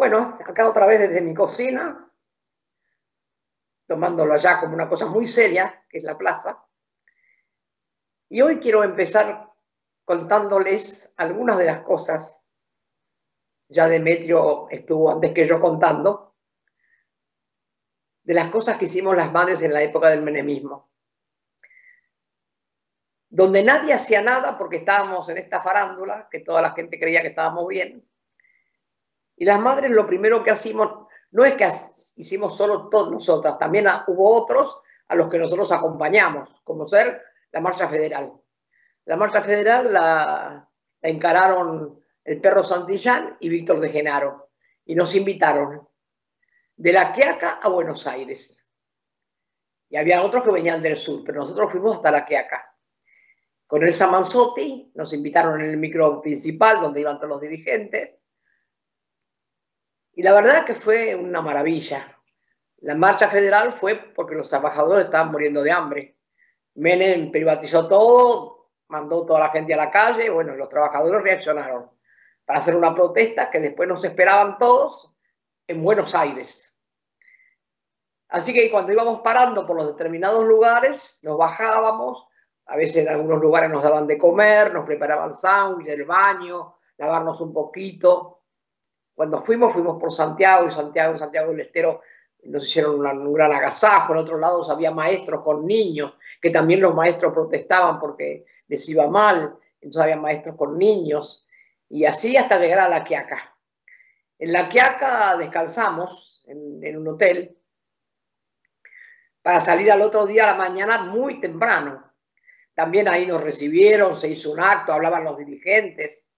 Bueno, acá otra vez desde mi cocina, tomándolo ya como una cosa muy seria, que es la plaza. Y hoy quiero empezar contándoles algunas de las cosas. Ya Demetrio estuvo antes que yo contando, de las cosas que hicimos las madres en la época del menemismo. Donde nadie hacía nada porque estábamos en esta farándula, que toda la gente creía que estábamos bien y las madres lo primero que hacemos, no es que hicimos solo todos nosotras, también hubo otros a los que nosotros acompañamos, como ser la Marcha Federal. La Marcha Federal la, encararon el perro Santillán y Víctor de Genaro, y nos invitaron de La Quiaca a Buenos Aires. Y había otros que venían del sur, pero nosotros fuimos hasta La Quiaca. Con el Samanzotti nos invitaron en el micro principal, donde iban todos los dirigentes, y la verdad que fue una maravilla. La marcha federal fue porque los trabajadores estaban muriendo de hambre. Menem privatizó todo, mandó toda la gente a la calle, bueno, los trabajadores reaccionaron para hacer una protesta que después nos esperaban todos en Buenos Aires. Así que cuando íbamos parando por los determinados lugares, nos bajábamos, a veces en algunos lugares nos daban de comer, nos preparaban sándwich, el baño, lavarnos un poquito. Cuando fuimos, fuimos por Santiago y Santiago, Santiago del Estero nos hicieron un gran agasajo. En otros lados había maestros con niños, que también los maestros protestaban porque les iba mal. Entonces había maestros con niños. Y así hasta llegar a La Quiaca. En La Quiaca descansamos en, en un hotel para salir al otro día a la mañana muy temprano. También ahí nos recibieron, se hizo un acto, hablaban los dirigentes.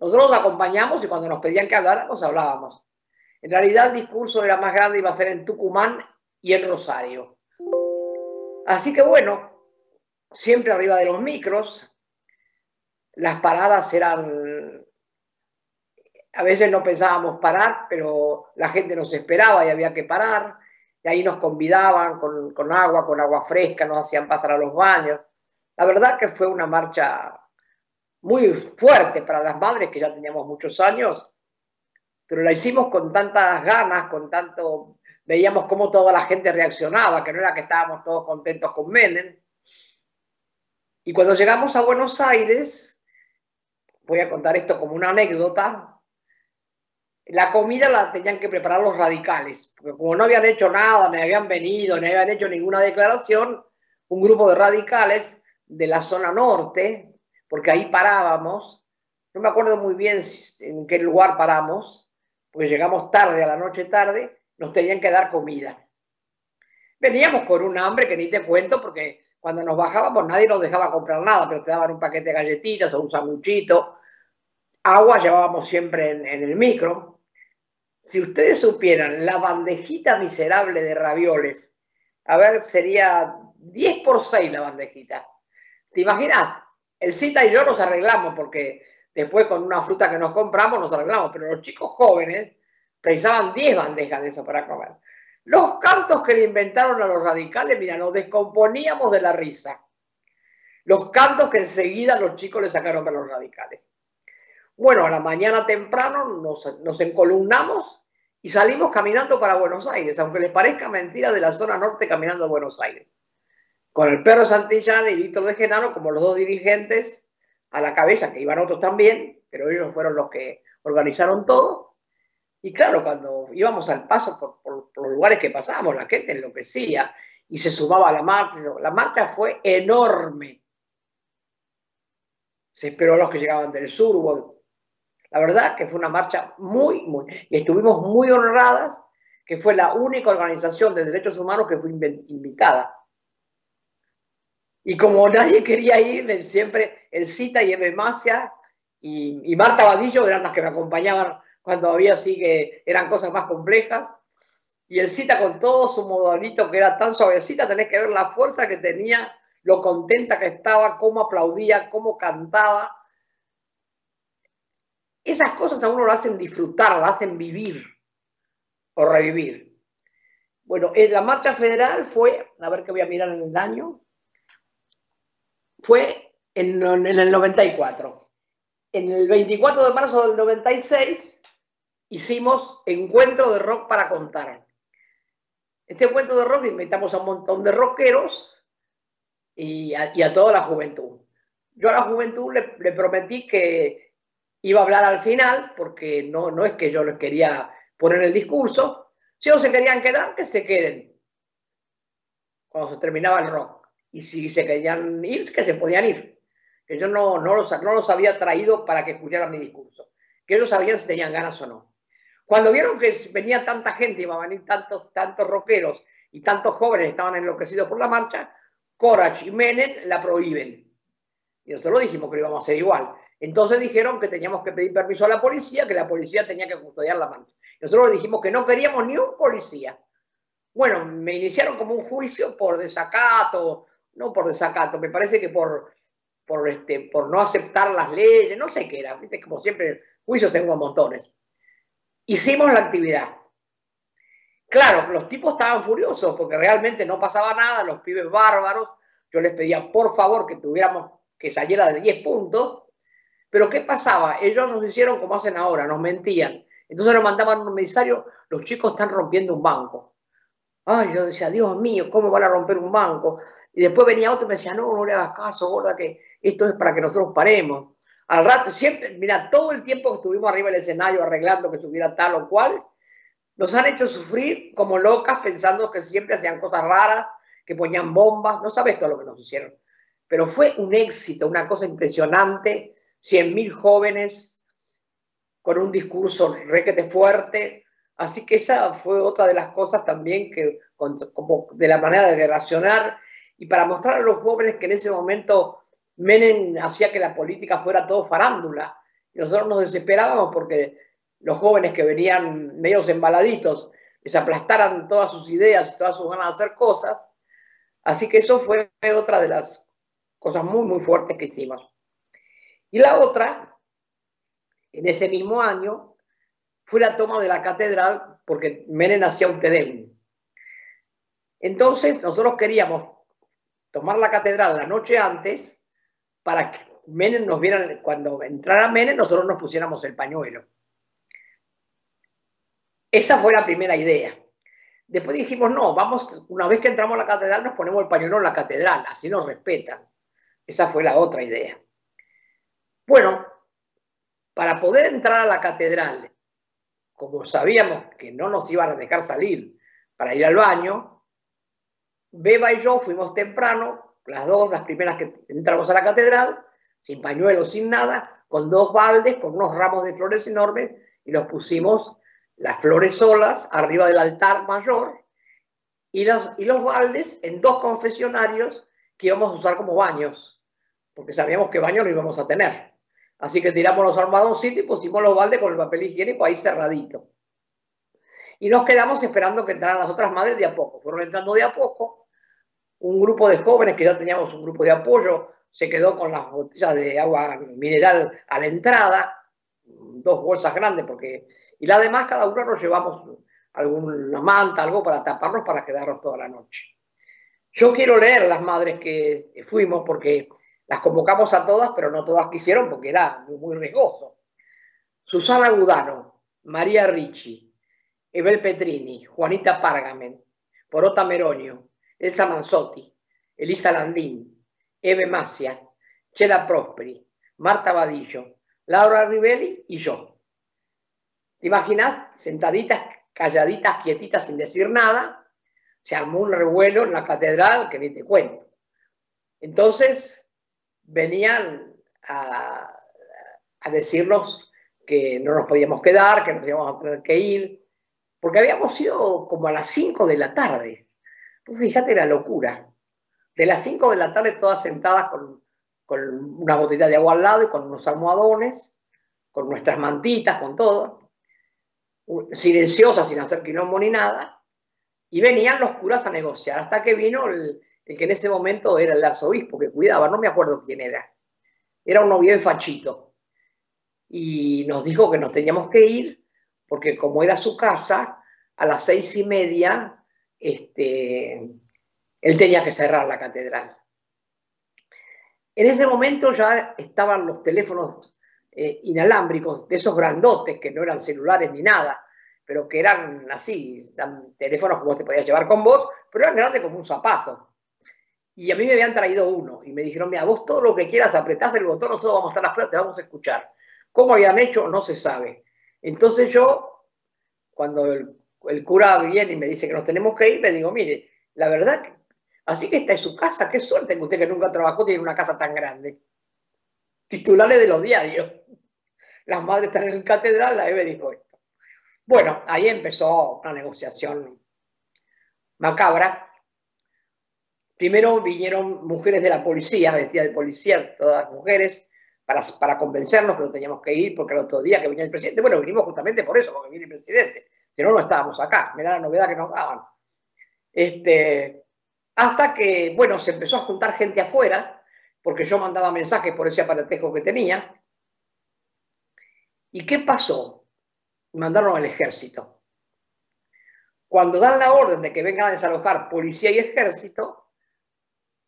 Nosotros acompañamos y cuando nos pedían que habláramos, hablábamos. En realidad el discurso era más grande, iba a ser en Tucumán y en Rosario. Así que bueno, siempre arriba de los micros, las paradas eran, a veces no pensábamos parar, pero la gente nos esperaba y había que parar, y ahí nos convidaban con, con agua, con agua fresca, nos hacían pasar a los baños. La verdad que fue una marcha muy fuerte para las madres, que ya teníamos muchos años, pero la hicimos con tantas ganas, con tanto, veíamos cómo toda la gente reaccionaba, que no era que estábamos todos contentos con Menem. Y cuando llegamos a Buenos Aires, voy a contar esto como una anécdota, la comida la tenían que preparar los radicales, porque como no habían hecho nada, ni habían venido, ni habían hecho ninguna declaración, un grupo de radicales de la zona norte, porque ahí parábamos, no me acuerdo muy bien en qué lugar paramos, porque llegamos tarde, a la noche tarde, nos tenían que dar comida. Veníamos con un hambre que ni te cuento, porque cuando nos bajábamos nadie nos dejaba comprar nada, pero te daban un paquete de galletitas o un sanguchito. Agua llevábamos siempre en, en el micro. Si ustedes supieran la bandejita miserable de ravioles, a ver, sería 10 por 6 la bandejita. ¿Te imaginas? El Cita y yo nos arreglamos porque después con una fruta que nos compramos nos arreglamos, pero los chicos jóvenes precisaban 10 bandejas de eso para comer. Los cantos que le inventaron a los radicales, mira, nos descomponíamos de la risa. Los cantos que enseguida los chicos le sacaron a los radicales. Bueno, a la mañana temprano nos, nos encolumnamos y salimos caminando para Buenos Aires, aunque les parezca mentira de la zona norte caminando a Buenos Aires con el perro Santillán y Víctor de Genaro como los dos dirigentes a la cabeza, que iban otros también, pero ellos fueron los que organizaron todo. Y claro, cuando íbamos al paso por, los lugares que pasábamos, la gente enloquecía y se sumaba a la marcha. La marcha fue enorme. Se esperó a los que llegaban del sur. La verdad que fue una marcha muy, muy... Y estuvimos muy honradas, que fue la única organización de derechos humanos que fue invitada y como nadie quería ir, siempre el Cita y Eve Macia y, Marta Vadillo eran las que me acompañaban cuando había así que eran cosas más complejas. Y el Cita con todo su modalito que era tan suavecita, tenés que ver la fuerza que tenía, lo contenta que estaba, cómo aplaudía, cómo cantaba. Esas cosas a uno lo hacen disfrutar, lo hacen vivir o revivir. Bueno, en la marcha federal fue, a ver qué voy a mirar en el año, fue en, el 94. En el 24 de marzo del 96 hicimos encuentro de rock para contar. Este encuentro de rock invitamos a un montón de rockeros y a, toda la juventud. Yo a la juventud le, prometí que iba a hablar al final, porque no, no es que yo les quería poner el discurso, si ellos se querían quedar, que se queden cuando se terminaba el rock. Y si se querían ir, que se podían ir. Que yo no, no, los, no los había traído para que escucharan mi discurso. Que ellos sabían si tenían ganas o no. Cuando vieron que venía tanta gente, iba a venir tantos, tantos rockeros y tantos jóvenes estaban enloquecidos por la marcha, Corach y Menem la prohíben. Y nosotros dijimos que lo íbamos a hacer igual. Entonces dijeron que teníamos que pedir permiso a la policía, que la policía tenía que custodiar la marcha. Nosotros dijimos que no queríamos ni un policía. Bueno, me iniciaron como un juicio por desacato, no por desacato, me parece que por, por, este, por no aceptar las leyes, no sé qué era, ¿viste? como siempre, juicios tengo montones. Hicimos la actividad. Claro, los tipos estaban furiosos porque realmente no pasaba nada, los pibes bárbaros, yo les pedía por favor que tuviéramos que saliera de 10 puntos, pero ¿qué pasaba? Ellos nos hicieron como hacen ahora, nos mentían. Entonces nos mandaban un mensaje, los chicos están rompiendo un banco. Ay, yo decía, Dios mío, ¿cómo van a romper un banco? Y después venía otro y me decía, no, no le hagas caso, gorda, que esto es para que nosotros paremos. Al rato, siempre, mira, todo el tiempo que estuvimos arriba del escenario arreglando que subiera tal o cual, nos han hecho sufrir como locas pensando que siempre hacían cosas raras, que ponían bombas, no sabes todo lo que nos hicieron. Pero fue un éxito, una cosa impresionante, 100.000 jóvenes con un discurso requete fuerte, Así que esa fue otra de las cosas también que, como de la manera de relacionar y para mostrar a los jóvenes que en ese momento Menem hacía que la política fuera todo farándula. Nosotros nos desesperábamos porque los jóvenes que venían medios embaladitos les aplastaran todas sus ideas y todas sus ganas de hacer cosas. Así que eso fue otra de las cosas muy, muy fuertes que hicimos. Y la otra, en ese mismo año, fue la toma de la catedral porque Menem hacía un Tedeum. Entonces, nosotros queríamos tomar la catedral la noche antes para que Menem nos viera, cuando entrara Menem, nosotros nos pusiéramos el pañuelo. Esa fue la primera idea. Después dijimos, no, vamos, una vez que entramos a la catedral, nos ponemos el pañuelo en la catedral, así nos respetan. Esa fue la otra idea. Bueno, para poder entrar a la catedral como sabíamos que no nos iban a dejar salir para ir al baño, Beba y yo fuimos temprano, las dos, las primeras que entramos a la catedral, sin pañuelo, sin nada, con dos baldes, con unos ramos de flores enormes, y los pusimos las flores solas arriba del altar mayor y los, y los baldes en dos confesionarios que íbamos a usar como baños, porque sabíamos que baño no íbamos a tener. Así que tiramos los armadoncitos y pusimos los baldes con el papel higiénico ahí cerradito. Y nos quedamos esperando que entraran las otras madres de a poco. Fueron entrando de a poco. Un grupo de jóvenes que ya teníamos un grupo de apoyo se quedó con las botellas de agua mineral a la entrada, dos bolsas grandes, porque y la demás cada uno nos llevamos alguna manta, algo para taparnos para quedarnos toda la noche. Yo quiero leer las madres que fuimos porque las convocamos a todas, pero no todas quisieron porque era muy riesgoso. Susana Gudano, María Ricci, Ebel Petrini, Juanita Pargamen, Porota Meronio, Elsa Manzotti, Elisa Landín, Eve Macia, Chela Prosperi, Marta Vadillo, Laura Rivelli y yo. ¿Te imaginas? Sentaditas, calladitas, quietitas, sin decir nada, se armó un revuelo en la catedral que ni te cuento. Entonces, venían a, decirnos que no nos podíamos quedar, que nos íbamos a tener que ir, porque habíamos ido como a las 5 de la tarde. Pues fíjate la locura. De las 5 de la tarde todas sentadas con, una botella de agua al lado y con unos almohadones, con nuestras mantitas, con todo, silenciosas, sin hacer quilombo ni nada, y venían los curas a negociar, hasta que vino el, el que en ese momento era el arzobispo que cuidaba, no me acuerdo quién era. Era uno bien fachito. Y nos dijo que nos teníamos que ir porque como era su casa, a las seis y media, este, él tenía que cerrar la catedral. En ese momento ya estaban los teléfonos eh, inalámbricos, de esos grandotes que no eran celulares ni nada, pero que eran así, teléfonos que vos te podías llevar con vos, pero eran grandes como un zapato. Y a mí me habían traído uno y me dijeron, mira, vos todo lo que quieras apretás el botón, nosotros vamos a estar afuera, te vamos a escuchar. ¿Cómo habían hecho? No se sabe. Entonces yo, cuando el, cura viene y me dice que nos tenemos que ir, le digo, mire, la verdad, así que está en su casa, qué suerte que usted que nunca trabajó tiene una casa tan grande. Titulares de los diarios. Las madres están en el catedral, la Eve dijo esto. Bueno, ahí empezó una negociación macabra. Primero vinieron mujeres de la policía, vestidas de policía, todas mujeres, para, para convencernos que no teníamos que ir porque el otro día que venía el presidente, bueno, vinimos justamente por eso, porque viene el presidente, si no, no estábamos acá, Mira la novedad que nos daban. Este, hasta que, bueno, se empezó a juntar gente afuera, porque yo mandaba mensajes por ese aparatejo que tenía. ¿Y qué pasó? mandaron al ejército. Cuando dan la orden de que vengan a desalojar policía y ejército,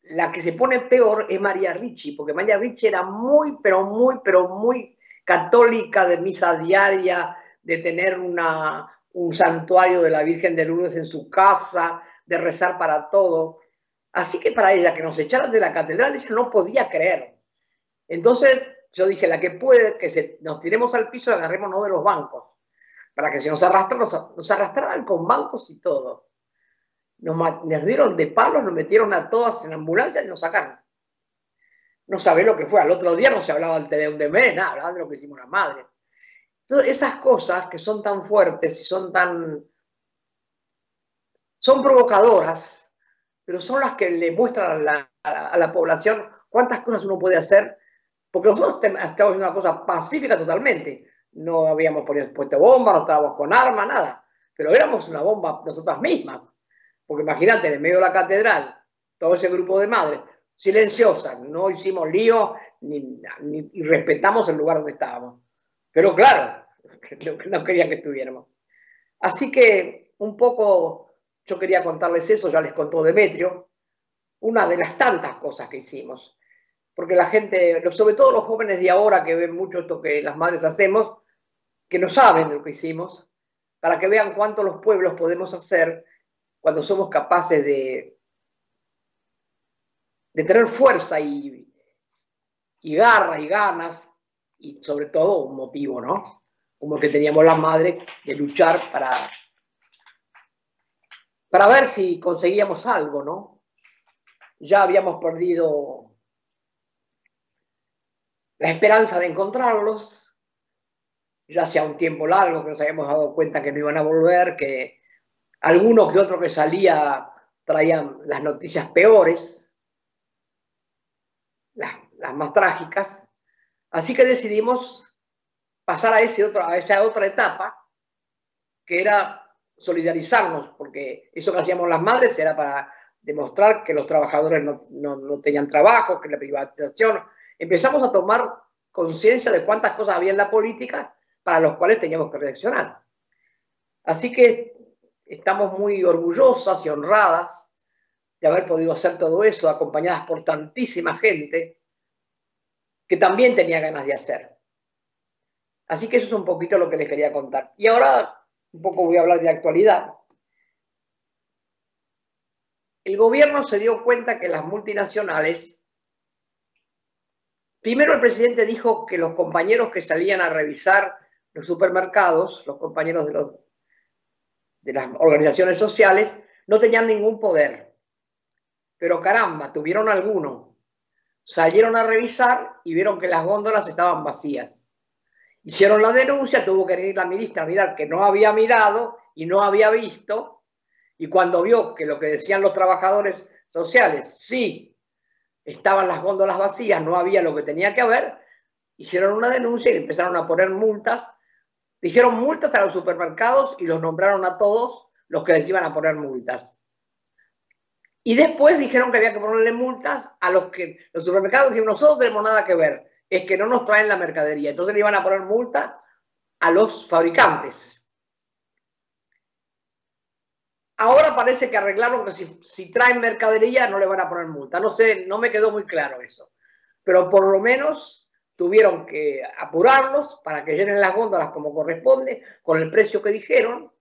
la que se pone peor es María Ricci, porque María Ricci era muy, pero muy, pero muy católica de misa diaria, de tener una, un santuario de la Virgen de Lourdes en su casa, de rezar para todo. Así que para ella que nos echaran de la catedral, ella no podía creer. Entonces yo dije, la que puede, que se, nos tiremos al piso y agarrémonos de los bancos para que si nos arrastraran, nos, arrastraban con bancos y todo. Nos, dieron de palos, nos metieron a todas en ambulancia y nos sacaron. No sabe lo que fue. Al otro día no se hablaba del Tedeum de Mena, nada, hablaban de lo que hicimos la madre. Entonces, esas cosas que son tan fuertes y son tan. son provocadoras, pero son las que le muestran a la, a la población cuántas cosas uno puede hacer, porque nosotros estamos haciendo una cosa pacífica totalmente no habíamos puesto bomba, no estábamos con armas, nada, pero éramos una bomba nosotras mismas. Porque imagínate, en medio de la catedral, todo ese grupo de madres, silenciosas, no hicimos lío ni, y respetamos el lugar donde estábamos. Pero claro, no quería que estuviéramos. Así que un poco yo quería contarles eso, ya les contó Demetrio, una de las tantas cosas que hicimos. Porque la gente, sobre todo los jóvenes de ahora que ven mucho esto que las madres hacemos, que no saben lo que hicimos, para que vean cuánto los pueblos podemos hacer cuando somos capaces de, de tener fuerza y, y garra y ganas y sobre todo un motivo, ¿no? Como que teníamos la madre de luchar para, para ver si conseguíamos algo, ¿no? Ya habíamos perdido la esperanza de encontrarlos, ya hacía un tiempo largo que nos habíamos dado cuenta que no iban a volver, que alguno que otro que salía traían las noticias peores, las, más trágicas. Así que decidimos pasar a, ese otro, a esa otra etapa, que era solidarizarnos, porque eso que hacíamos las madres era para demostrar que los trabajadores no, no tenían trabajo, que la privatización. Empezamos a tomar conciencia de cuántas cosas había en la política para los cuales teníamos que reaccionar. Así que estamos muy orgullosas y honradas de haber podido hacer todo eso, acompañadas por tantísima gente que también tenía ganas de hacer. Así que eso es un poquito lo que les quería contar. Y ahora un poco voy a hablar de actualidad. El gobierno se dio cuenta que las multinacionales, primero el presidente dijo que los compañeros que salían a revisar los supermercados, los compañeros de, los, de las organizaciones sociales, no tenían ningún poder. Pero caramba, tuvieron alguno. Salieron a revisar y vieron que las góndolas estaban vacías. Hicieron la denuncia, tuvo que ir la ministra mirar que no había mirado y no había visto. Y cuando vio que lo que decían los trabajadores sociales, sí, estaban las góndolas vacías, no había lo que tenía que haber, hicieron una denuncia y empezaron a poner multas Dijeron multas a los supermercados y los nombraron a todos los que les iban a poner multas. Y después dijeron que había que ponerle multas a los que los supermercados dijeron, nosotros no tenemos nada que ver, es que no nos traen la mercadería. Entonces le iban a poner multa a los fabricantes. Ahora parece que arreglaron que si, si traen mercadería no le van a poner multa. No sé, no me quedó muy claro eso. Pero por lo menos tuvieron que apurarlos para que llenen las góndolas como corresponde, con el precio que dijeron,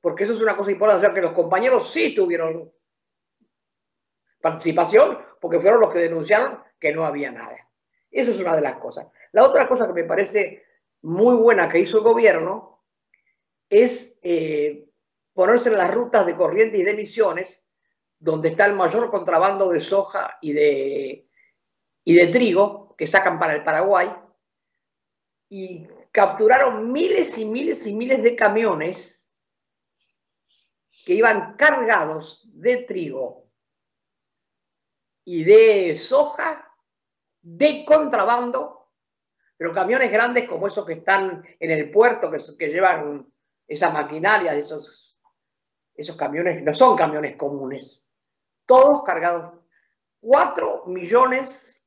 porque eso es una cosa importante, o sea que los compañeros sí tuvieron participación, porque fueron los que denunciaron que no había nada. Eso es una de las cosas. La otra cosa que me parece muy buena que hizo el gobierno es eh, ponerse en las rutas de corriente y de emisiones, donde está el mayor contrabando de soja y de, y de trigo que sacan para el Paraguay, y capturaron miles y miles y miles de camiones que iban cargados de trigo y de soja de contrabando, pero camiones grandes como esos que están en el puerto, que, que llevan esa maquinaria de esos, esos camiones, no son camiones comunes, todos cargados. Cuatro millones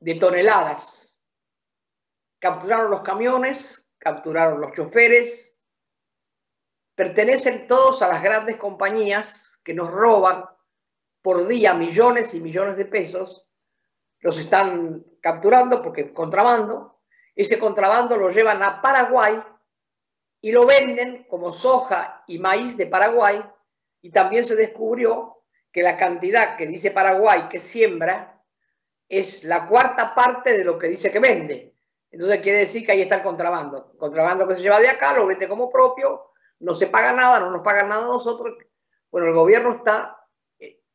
de toneladas. Capturaron los camiones, capturaron los choferes, pertenecen todos a las grandes compañías que nos roban por día millones y millones de pesos, los están capturando porque contrabando, ese contrabando lo llevan a Paraguay y lo venden como soja y maíz de Paraguay. Y también se descubrió que la cantidad que dice Paraguay que siembra es la cuarta parte de lo que dice que vende. Entonces quiere decir que ahí está el contrabando. contrabando que se lleva de acá, lo vende como propio, no se paga nada, no nos pagan nada a nosotros. Bueno, el gobierno está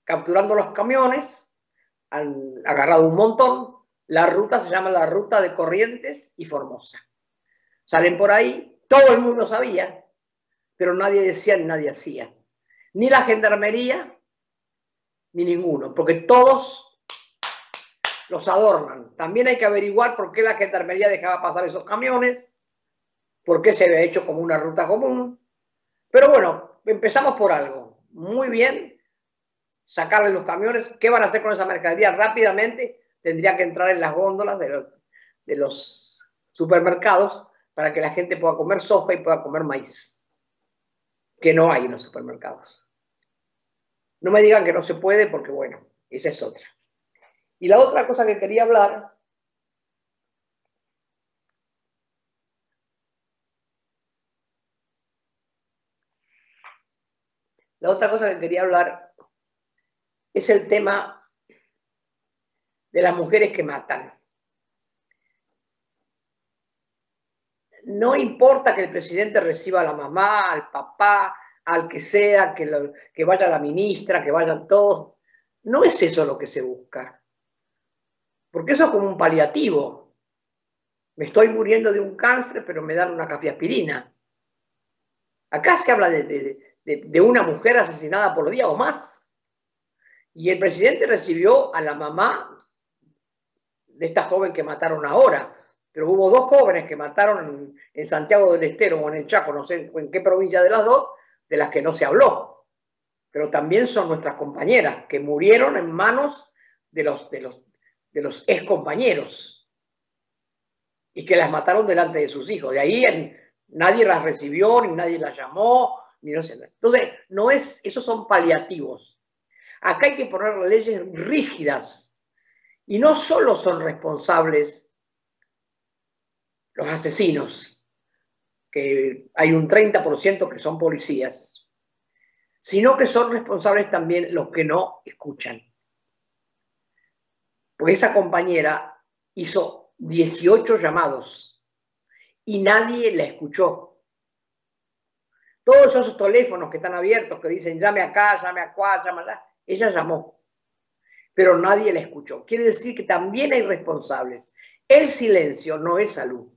capturando los camiones, han agarrado un montón. La ruta se llama la ruta de Corrientes y Formosa. Salen por ahí, todo el mundo sabía, pero nadie decía ni nadie hacía. Ni la gendarmería, ni ninguno, porque todos los adornan. También hay que averiguar por qué la gendarmería dejaba pasar esos camiones, por qué se había hecho como una ruta común. Pero bueno, empezamos por algo. Muy bien, sacarle los camiones. ¿Qué van a hacer con esa mercadería? Rápidamente tendría que entrar en las góndolas de los, de los supermercados para que la gente pueda comer soja y pueda comer maíz, que no hay en los supermercados. No me digan que no se puede porque, bueno, esa es otra. Y la otra cosa que quería hablar La otra cosa que quería hablar es el tema de las mujeres que matan. No importa que el presidente reciba a la mamá, al papá, al que sea, que, que vaya la ministra, que vayan todos. No es eso lo que se busca. Porque eso es como un paliativo. Me estoy muriendo de un cáncer, pero me dan una aspirina. Acá se habla de, de una mujer asesinada por día o más. Y el presidente recibió a la mamá de esta joven que mataron ahora. Pero hubo dos jóvenes que mataron en, Santiago del Estero o en el Chaco, no sé en qué provincia de las dos, de las que no se habló. Pero también son nuestras compañeras que murieron en manos de los, de los, de los ex compañeros y que las mataron delante de sus hijos. De ahí nadie las recibió, ni nadie las llamó, ni no sé. Entonces, no es, esos son paliativos. Acá hay que poner leyes rígidas y no solo son responsables los asesinos, que hay un 30% que son policías, sino que son responsables también los que no escuchan. Porque esa compañera hizo 18 llamados y nadie la escuchó. Todos esos teléfonos que están abiertos, que dicen llame acá, llame acá, llame allá, ella llamó, pero nadie la escuchó. Quiere decir que también hay responsables. El silencio no es salud.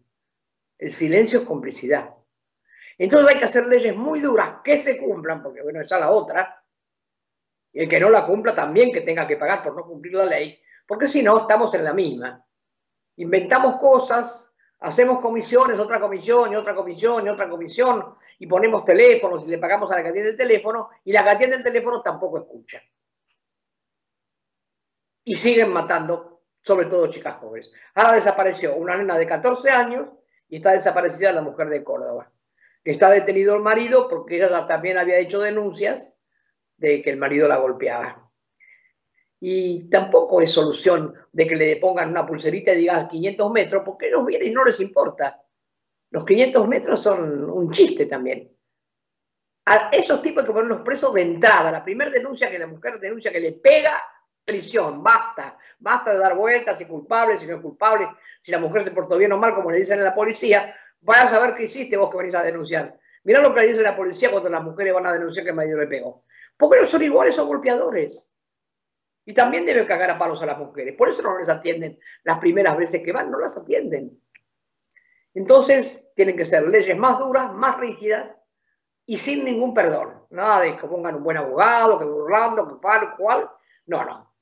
El silencio es complicidad. Entonces hay que hacer leyes muy duras que se cumplan, porque bueno, esa es la otra. Y el que no la cumpla también que tenga que pagar por no cumplir la ley, porque si no, estamos en la misma. Inventamos cosas, hacemos comisiones, otra comisión y otra comisión y otra comisión, y ponemos teléfonos y le pagamos a la que atiende el teléfono, y la que atiende el teléfono tampoco escucha y siguen matando, sobre todo chicas jóvenes. Ahora desapareció una nena de 14 años y está desaparecida la mujer de Córdoba, que está detenido el marido porque ella también había hecho denuncias de que el marido la golpeaba. Y tampoco es solución de que le pongan una pulserita y digan 500 metros, porque ellos vienen y no les importa. Los 500 metros son un chiste también. A esos tipos hay que ponerlos presos de entrada. La primera denuncia que la mujer denuncia que le pega, prisión, basta. Basta de dar vueltas, si culpable, si no es culpable, si la mujer se portó bien o mal, como le dicen a la policía, vaya a saber qué hiciste vos que venís a denunciar. Mirá lo que le dice la policía cuando las mujeres van a denunciar que el marido le pegó. Porque no son iguales, son golpeadores. Y también deben cagar a palos a las mujeres. Por eso no les atienden las primeras veces que van, no las atienden. Entonces, tienen que ser leyes más duras, más rígidas y sin ningún perdón. Nada de que pongan un buen abogado, que burlando, que tal, cual. No, no.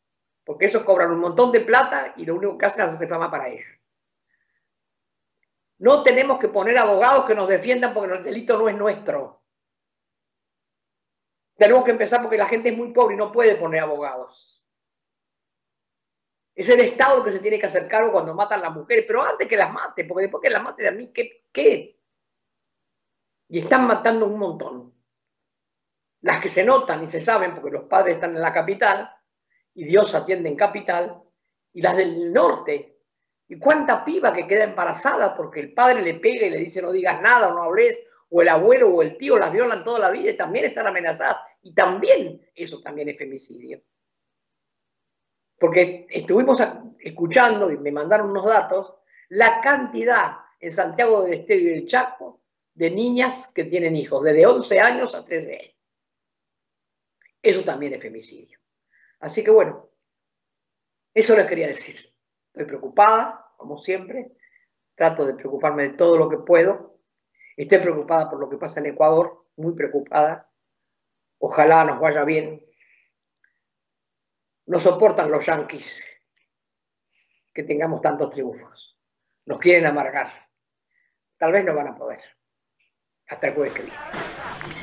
Porque esos cobran un montón de plata y lo único que hacen es hacer fama para ellos. No tenemos que poner abogados que nos defiendan porque el delito no es nuestro. Tenemos que empezar porque la gente es muy pobre y no puede poner abogados. Es el Estado que se tiene que hacer cargo cuando matan a las mujeres, pero antes que las mate, porque después que las maten a mí, ¿qué? qué? Y están matando un montón. Las que se notan y se saben, porque los padres están en la capital y Dios atiende en capital, y las del norte, ¿Y cuánta piba que queda embarazada porque el padre le pega y le dice no digas nada o no hables, o el abuelo o el tío las violan toda la vida y también están amenazadas? Y también, eso también es femicidio. Porque estuvimos escuchando y me mandaron unos datos, la cantidad en Santiago del Estero y del Chaco de niñas que tienen hijos, desde 11 años a 13 años. Eso también es femicidio. Así que bueno, eso les quería decir. Estoy preocupada, como siempre. Trato de preocuparme de todo lo que puedo. Estoy preocupada por lo que pasa en Ecuador, muy preocupada. Ojalá nos vaya bien. No soportan los yanquis que tengamos tantos triunfos. Nos quieren amargar. Tal vez no van a poder. Hasta el jueves que.